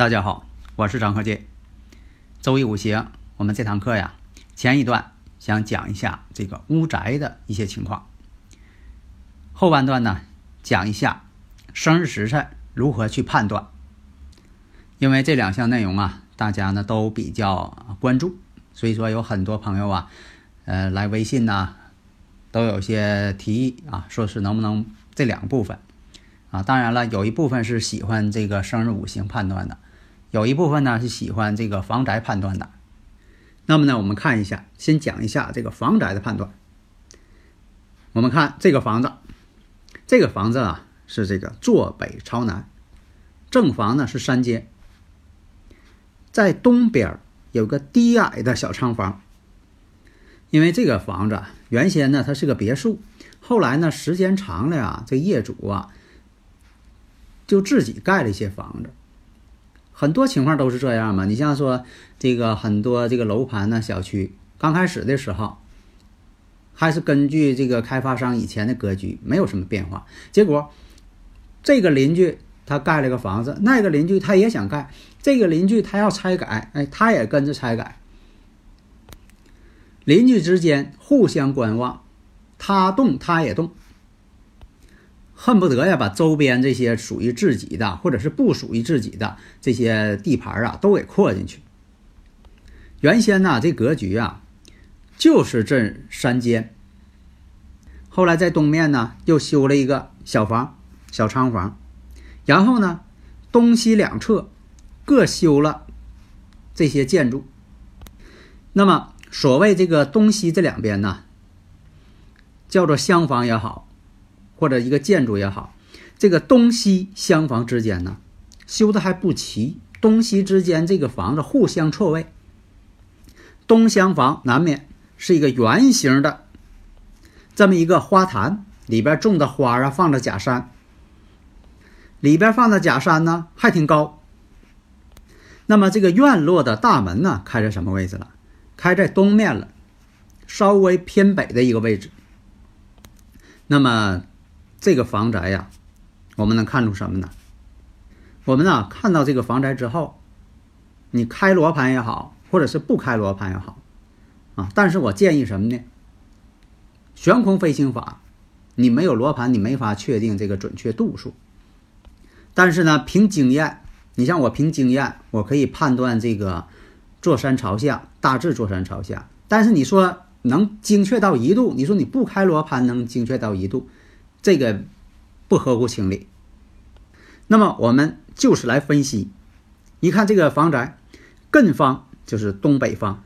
大家好，我是张鹤剑。周易五行，我们这堂课呀，前一段想讲一下这个屋宅的一些情况，后半段呢讲一下生日时辰如何去判断。因为这两项内容啊，大家呢都比较关注，所以说有很多朋友啊，呃，来微信呐、都有些提议啊，说是能不能这两个部分啊？当然了，有一部分是喜欢这个生日五行判断的。有一部分呢是喜欢这个房宅判断的，那么呢，我们看一下，先讲一下这个房宅的判断。我们看这个房子，这个房子啊是这个坐北朝南，正房呢是三间，在东边有个低矮的小仓房。因为这个房子原先呢它是个别墅，后来呢时间长了呀，这业主啊就自己盖了一些房子。很多情况都是这样嘛，你像说这个很多这个楼盘呢，小区刚开始的时候，还是根据这个开发商以前的格局，没有什么变化。结果这个邻居他盖了个房子，那个邻居他也想盖，这个邻居他要拆改，哎，他也跟着拆改。邻居之间互相观望，他动他也动。恨不得呀，把周边这些属于自己的，或者是不属于自己的这些地盘啊，都给扩进去。原先呢，这格局啊，就是这三间。后来在东面呢，又修了一个小房、小仓房，然后呢，东西两侧各修了这些建筑。那么，所谓这个东西这两边呢，叫做厢房也好。或者一个建筑也好，这个东西厢房之间呢，修的还不齐，东西之间这个房子互相错位。东厢房南面是一个圆形的这么一个花坛，里边种的花啊，放着假山，里边放的假山呢还挺高。那么这个院落的大门呢，开在什么位置了？开在东面了，稍微偏北的一个位置。那么。这个房宅呀，我们能看出什么呢？我们呢看到这个房宅之后，你开罗盘也好，或者是不开罗盘也好，啊，但是我建议什么呢？悬空飞行法，你没有罗盘，你没法确定这个准确度数。但是呢，凭经验，你像我凭经验，我可以判断这个坐山朝向，大致坐山朝向。但是你说能精确到一度，你说你不开罗盘能精确到一度？这个不合乎情理。那么我们就是来分析，一看这个房宅，艮方就是东北方，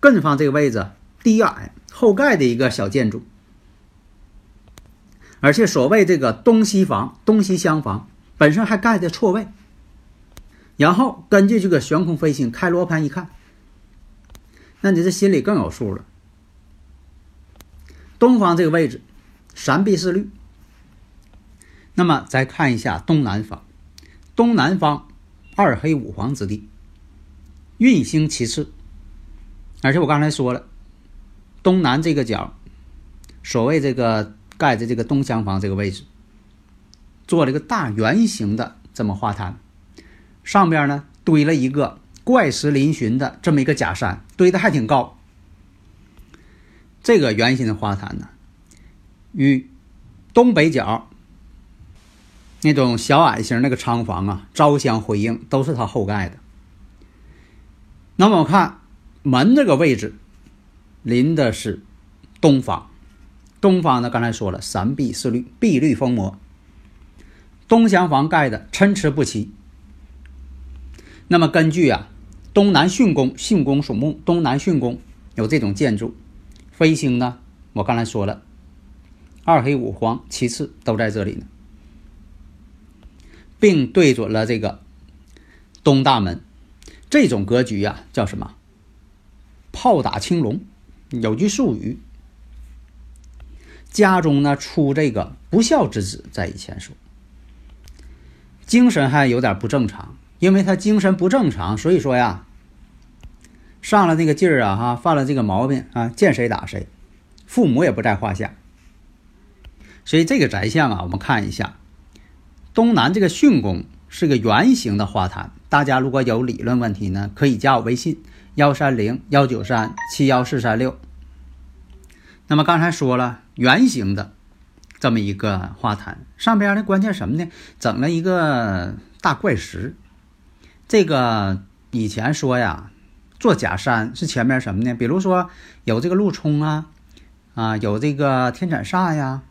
艮方这个位置低矮后盖的一个小建筑，而且所谓这个东西房、东西厢房本身还盖的错位，然后根据这个悬空飞行开罗盘一看，那你这心里更有数了。东方这个位置三碧四绿。那么再看一下东南方，东南方二黑五黄之地，运星其次。而且我刚才说了，东南这个角，所谓这个盖的这个东厢房这个位置，做了一个大圆形的这么花坛，上边呢堆了一个怪石嶙峋的这么一个假山，堆的还挺高。这个圆形的花坛呢，与东北角。那种小矮型那个仓房啊，朝相回应，都是他后盖的。那么我看门这个位置，临的是东方，东方呢，刚才说了三碧四绿，碧绿封魔。东厢房盖的参差不齐。那么根据啊东南巽宫，巽宫属木，东南巽宫有这种建筑。飞星呢，我刚才说了，二黑五黄其次都在这里呢，并对准了这个东大门。这种格局呀，叫什么？炮打青龙。有句俗语，家中呢出这个不孝之子，在以前说，精神还有点不正常，因为他精神不正常，所以说呀，上了那个劲儿啊，哈，犯了这个毛病啊，见谁打谁，父母也不在话下。所以这个宅相啊，我们看一下，东南这个巽宫是个圆形的花坛。大家如果有理论问题呢，可以加我微信幺三零幺九三七幺四三六。那么刚才说了，圆形的这么一个花坛，上边呢关键什么呢？整了一个大怪石。这个以前说呀，做假山是前面什么呢？比如说有这个路冲啊，啊有这个天斩煞呀，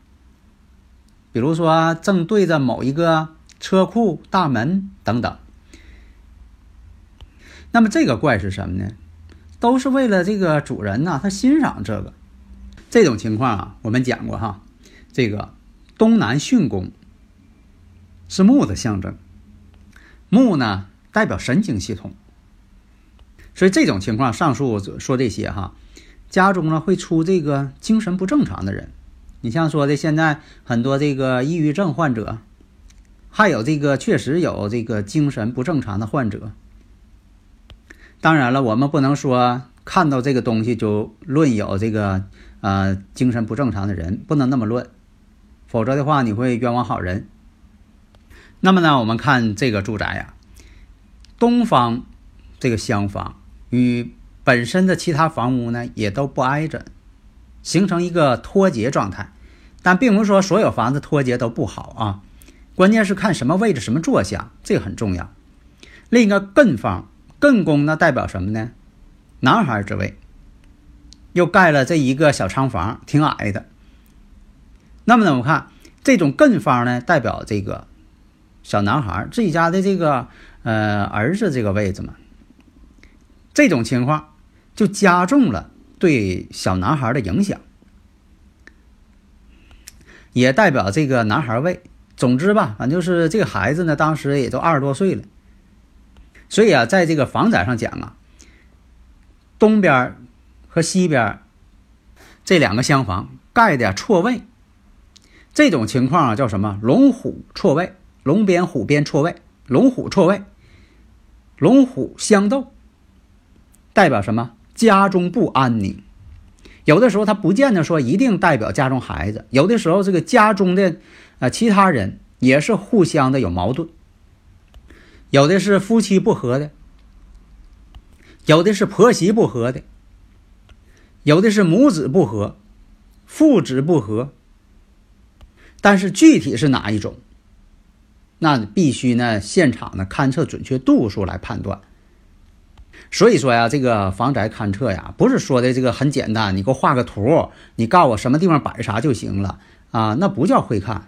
比如说正对着某一个车库大门等等。那么这个怪是什么呢？都是为了这个主人呐，他欣赏这个。这种情况啊，我们讲过哈。这个东南巽宫是木的象征，木呢代表神经系统，所以这种情况，上述说这些哈，家中呢会出这个精神不正常的人。你像说的，现在很多这个抑郁症患者，还有这个确实有这个精神不正常的患者。当然了，我们不能说看到这个东西就论有这个呃精神不正常的人，不能那么论，否则的话你会冤枉好人。那么呢，我们看这个住宅呀，东方这个厢房与本身的其他房屋呢也都不挨着，形成一个脱节状态。但并不是说所有房子脱节都不好啊，关键是看什么位置、什么坐向，这个很重要。另一个艮方。艮宫呢代表什么呢？男孩之位，又盖了这一个小仓房，挺矮的。那么呢，我们看这种艮方呢，代表这个小男孩自己家的这个呃儿子这个位置嘛。这种情况就加重了对小男孩的影响，也代表这个男孩位。总之吧，反正就是这个孩子呢，当时也都二十多岁了。所以啊，在这个房宅上讲啊，东边和西边这两个厢房盖的错位，这种情况啊叫什么？龙虎错位，龙边虎边错位，龙虎错位，龙虎相斗，代表什么？家中不安宁。有的时候他不见得说一定代表家中孩子，有的时候这个家中的啊其他人也是互相的有矛盾。有的是夫妻不和的，有的是婆媳不和的，有的是母子不和，父子不和。但是具体是哪一种，那必须呢现场呢勘测准确度数来判断。所以说呀，这个房宅勘测呀，不是说的这个很简单，你给我画个图，你告诉我什么地方摆啥就行了啊，那不叫会看。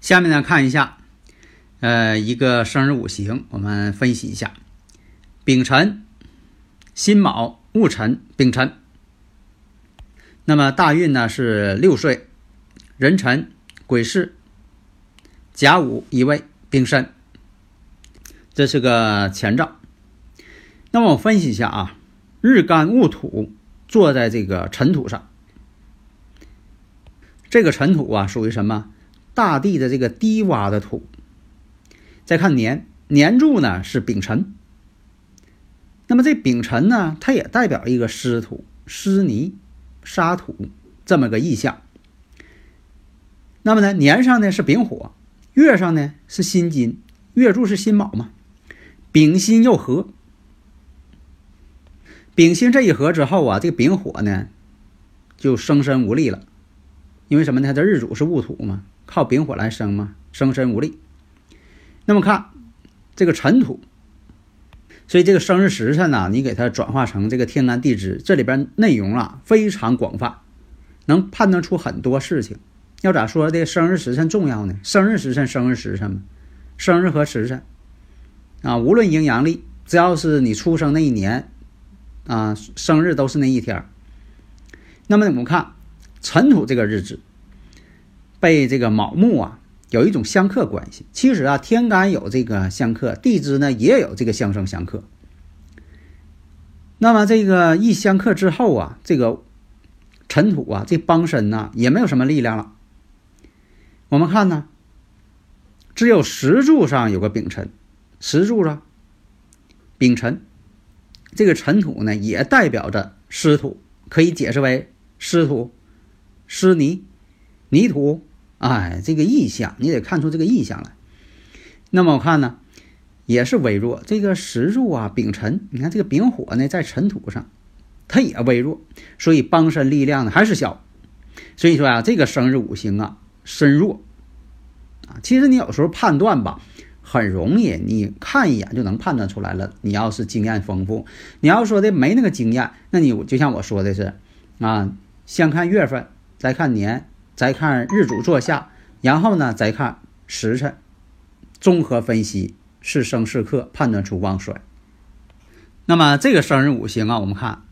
下面呢看一下。呃，一个生日五行，我们分析一下：丙辰、辛卯、戊辰、丙辰。那么大运呢是六岁，壬辰、癸巳、甲午一位，丙申。这是个前兆。那么我分析一下啊，日干戊土坐在这个尘土上，这个尘土啊属于什么？大地的这个低洼的土。再看年年柱呢是丙辰，那么这丙辰呢，它也代表一个湿土、湿泥、沙土这么个意象。那么呢，年上呢是丙火，月上呢是辛金，月柱是辛卯嘛，丙辛又合，丙辛这一合之后啊，这个丙火呢就生身无力了，因为什么呢？它的日主是戊土嘛，靠丙火来生嘛，生身无力。那么看这个尘土，所以这个生日时辰呢，你给它转化成这个天干地支，这里边内容啊非常广泛，能判断出很多事情。要咋说的生日时辰重要呢？生日时辰，生日时辰嘛，生日和时辰啊，无论阴阳历只要是你出生那一年，啊，生日都是那一天。那么我们看尘土这个日子，被这个卯木啊有一种相克关系。其实啊，天干有这个相克，地支呢也有这个相生相克。那么这个一相克之后啊，这个尘土啊，这帮身呢也没有什么力量了。我们看呢，只有石柱上有个丙辰，石柱上丙辰，这个尘土呢也代表着湿土，可以解释为湿土、湿泥、泥土。哎，这个意象你得看出这个意象来。那么我看呢，也是微弱。这个石柱啊，丙辰，你看这个丙火呢在尘土上，它也微弱，所以帮身力量呢还是小。所以说啊，这个生日五行啊身弱啊。其实你有时候判断吧。很容易，你看一眼就能判断出来了。你要是经验丰富，你要说的没那个经验，那你就像我说的是，啊，先看月份，再看年，再看日主坐下，然后呢再看时辰，综合分析是生是克，判断出旺衰。那么这个生日五行啊，我们看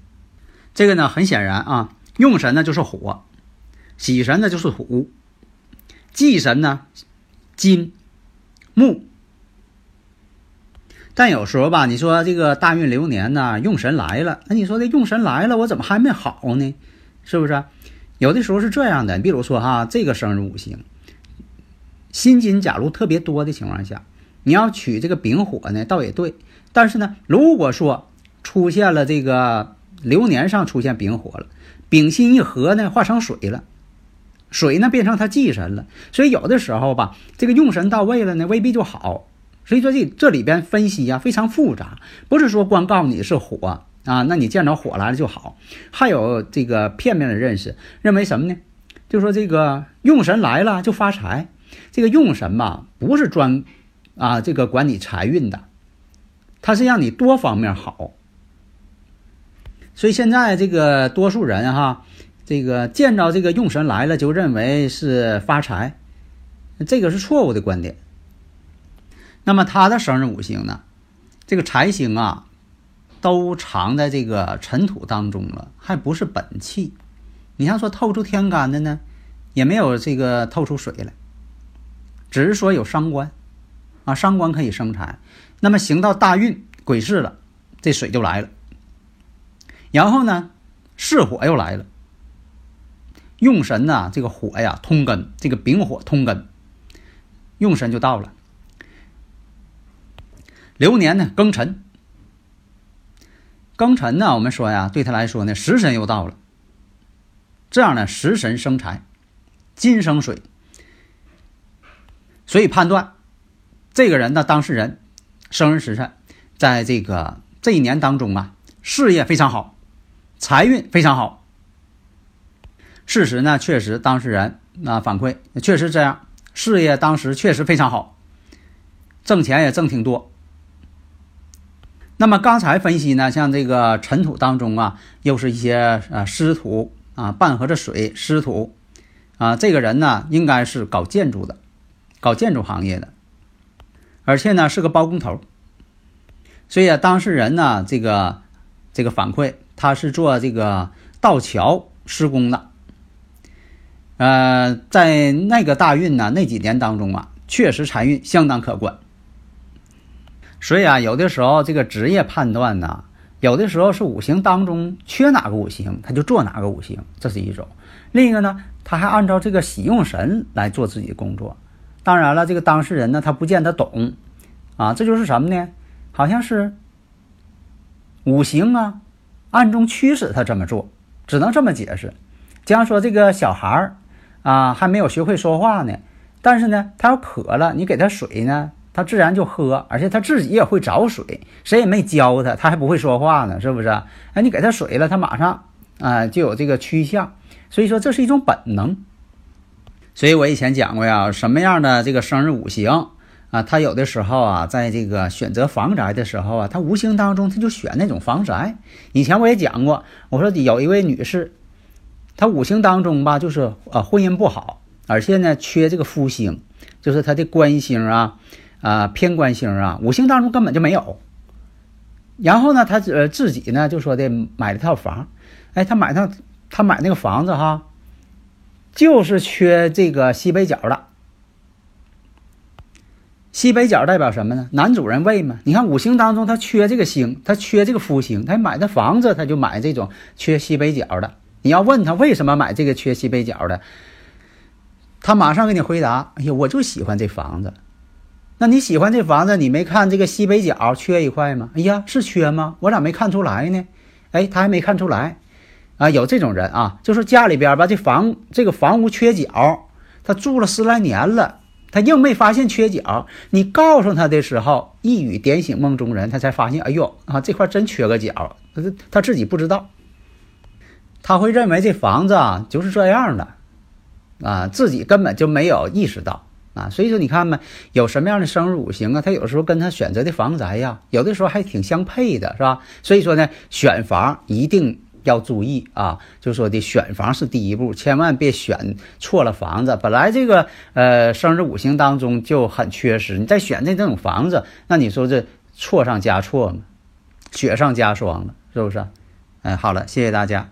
这个呢，很显然啊，用神呢就是火，喜神呢就是土，忌神呢金木。但有时候吧，你说这个大运流年呢，用神来了，那你说这用神来了，我怎么还没好呢？是不是？有的时候是这样的，比如说哈，这个生日五行，辛金假如特别多的情况下，你要取这个丙火呢，倒也对。但是呢，如果说出现了这个流年上出现丙火了，丙辛一合呢，化成水了，水呢变成他忌神了，所以有的时候吧，这个用神到位了呢，未必就好。所以说这这里边分析呀非常复杂，不是说光告诉你是火啊，那你见着火来了就好，还有这个片面的认识，认为什么呢？就说这个用神来了就发财，这个用神吧不是专啊这个管你财运的，它是让你多方面好。所以现在这个多数人哈，这个见着这个用神来了就认为是发财，这个是错误的观点。那么他的生日五行呢？这个财星啊，都藏在这个尘土当中了，还不是本气。你像说透出天干的呢，也没有这个透出水来，只是说有伤官啊，伤官可以生财。那么行到大运癸巳了，这水就来了。然后呢，巳火又来了，用神呐，这个火呀通根，这个丙火通根，用神就到了。流年呢，庚辰。庚辰呢，我们说呀，对他来说呢，食神又到了。这样呢，食神生财，金生水，所以判断这个人的当事人生日时辰，在这个这一年当中啊，事业非常好，财运非常好。事实呢，确实当事人啊反馈确实这样，事业当时确实非常好，挣钱也挣挺多。那么刚才分析呢，像这个尘土当中啊，又是一些呃湿土啊，伴合着水湿土啊，这个人呢应该是搞建筑的，搞建筑行业的，而且呢是个包工头，所以啊，当事人呢这个这个反馈，他是做这个道桥施工的，呃，在那个大运呢那几年当中啊，确实财运相当可观。所以啊，有的时候这个职业判断呢，有的时候是五行当中缺哪个五行，他就做哪个五行，这是一种；另一个呢，他还按照这个喜用神来做自己的工作。当然了，这个当事人呢，他不见得懂啊，这就是什么呢？好像是五行啊，暗中驱使他这么做，只能这么解释。假如说这个小孩儿啊，还没有学会说话呢，但是呢，他要渴了，你给他水呢。他自然就喝，而且他自己也会找水，谁也没教他，他还不会说话呢，是不是？哎，你给他水了，他马上啊就有这个趋向，所以说这是一种本能。所以我以前讲过呀，什么样的这个生日五行啊，他有的时候啊，在这个选择房宅的时候啊，他无形当中他就选那种房宅。以前我也讲过，我说有一位女士，她五行当中吧，就是呃婚姻不好，而且呢缺这个夫星，就是她的官星啊。啊，偏官星啊，五行当中根本就没有，然后呢，他呃自己呢就说的买了套房，哎，他买套他买那个房子哈，就是缺这个西北角的。西北角代表什么呢？男主人位嘛。你看五行当中他缺这个星，他缺这个夫星，他买的房子他就买这种缺西北角的。你要问他为什么买这个缺西北角的，他马上给你回答：哎呀，我就喜欢这房子。那你喜欢这房子，你没看这个西北角缺一块吗？哎呀，是缺吗？我咋没看出来呢？哎，他还没看出来啊。有这种人啊，就是家里边吧，这房这个房屋缺角，他住了十来年了。他硬没发现缺角，你告诉他的时候，一语点醒梦中人，他才发现，哎呦啊，这块真缺个角，他他自己不知道，他会认为这房子啊就是这样的，啊，自己根本就没有意识到啊，所以说你看嘛，有什么样的生日五行啊，他有时候跟他选择的房宅呀，有的时候还挺相配的，是吧？所以说呢，选房一定。要注意啊，就说的选房是第一步，千万别选错了房子。本来这个呃生日五行当中就很缺失，你再选这这种房子，那你说这错上加错嘛，雪上加霜了，是不是？哎，好了，谢谢大家。